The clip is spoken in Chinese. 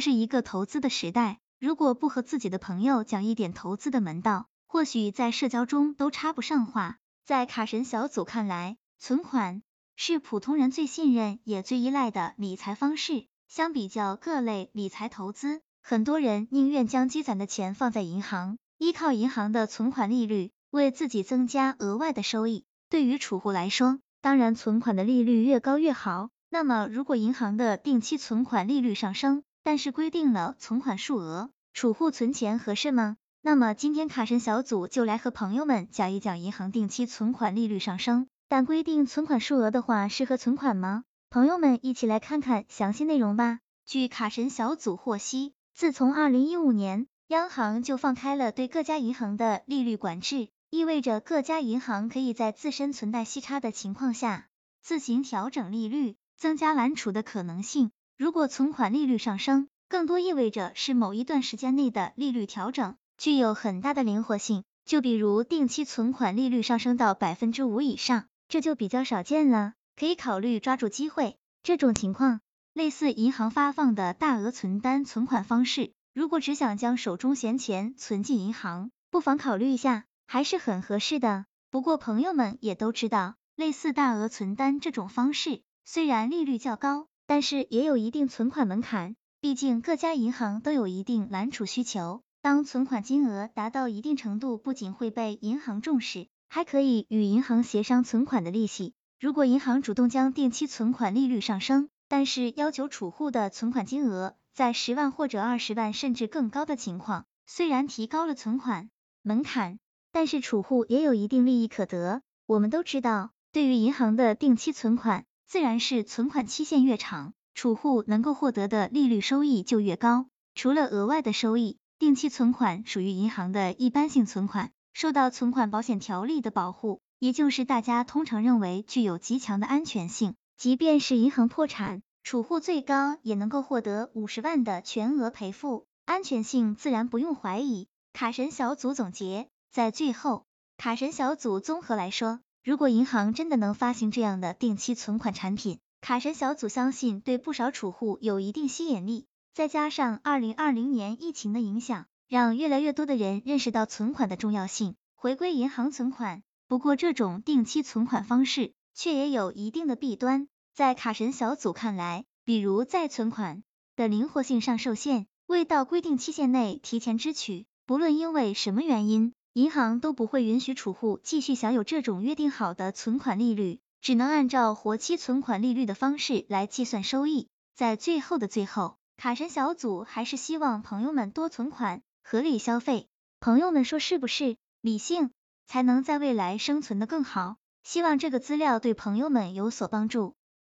是一个投资的时代，如果不和自己的朋友讲一点投资的门道，或许在社交中都插不上话。在卡神小组看来，存款是普通人最信任也最依赖的理财方式。相比较各类理财投资，很多人宁愿将积攒的钱放在银行，依靠银行的存款利率，为自己增加额外的收益。对于储户来说，当然存款的利率越高越好。那么，如果银行的定期存款利率上升，但是规定了存款数额，储户存钱合适吗？那么今天卡神小组就来和朋友们讲一讲银行定期存款利率上升，但规定存款数额的话，适合存款吗？朋友们一起来看看详细内容吧。据卡神小组获悉，自从二零一五年，央行就放开了对各家银行的利率管制，意味着各家银行可以在自身存贷息差的情况下，自行调整利率。增加揽储的可能性。如果存款利率上升，更多意味着是某一段时间内的利率调整，具有很大的灵活性。就比如定期存款利率上升到百分之五以上，这就比较少见了，可以考虑抓住机会。这种情况类似银行发放的大额存单存款方式。如果只想将手中闲钱存进银行，不妨考虑一下，还是很合适的。不过朋友们也都知道，类似大额存单这种方式。虽然利率较高，但是也有一定存款门槛，毕竟各家银行都有一定揽储需求。当存款金额达到一定程度，不仅会被银行重视，还可以与银行协商存款的利息。如果银行主动将定期存款利率上升，但是要求储户的存款金额在十万或者二十万甚至更高的情况，虽然提高了存款门槛，但是储户也有一定利益可得。我们都知道，对于银行的定期存款。自然是存款期限越长，储户能够获得的利率收益就越高。除了额外的收益，定期存款属于银行的一般性存款，受到存款保险条例的保护，也就是大家通常认为具有极强的安全性。即便是银行破产，储户最高也能够获得五十万的全额赔付，安全性自然不用怀疑。卡神小组总结，在最后，卡神小组综合来说。如果银行真的能发行这样的定期存款产品，卡神小组相信对不少储户有一定吸引力。再加上二零二零年疫情的影响，让越来越多的人认识到存款的重要性，回归银行存款。不过这种定期存款方式却也有一定的弊端，在卡神小组看来，比如在存款的灵活性上受限，未到规定期限内提前支取，不论因为什么原因。银行都不会允许储户继续享有这种约定好的存款利率，只能按照活期存款利率的方式来计算收益。在最后的最后，卡神小组还是希望朋友们多存款，合理消费。朋友们说是不是？理性才能在未来生存的更好。希望这个资料对朋友们有所帮助。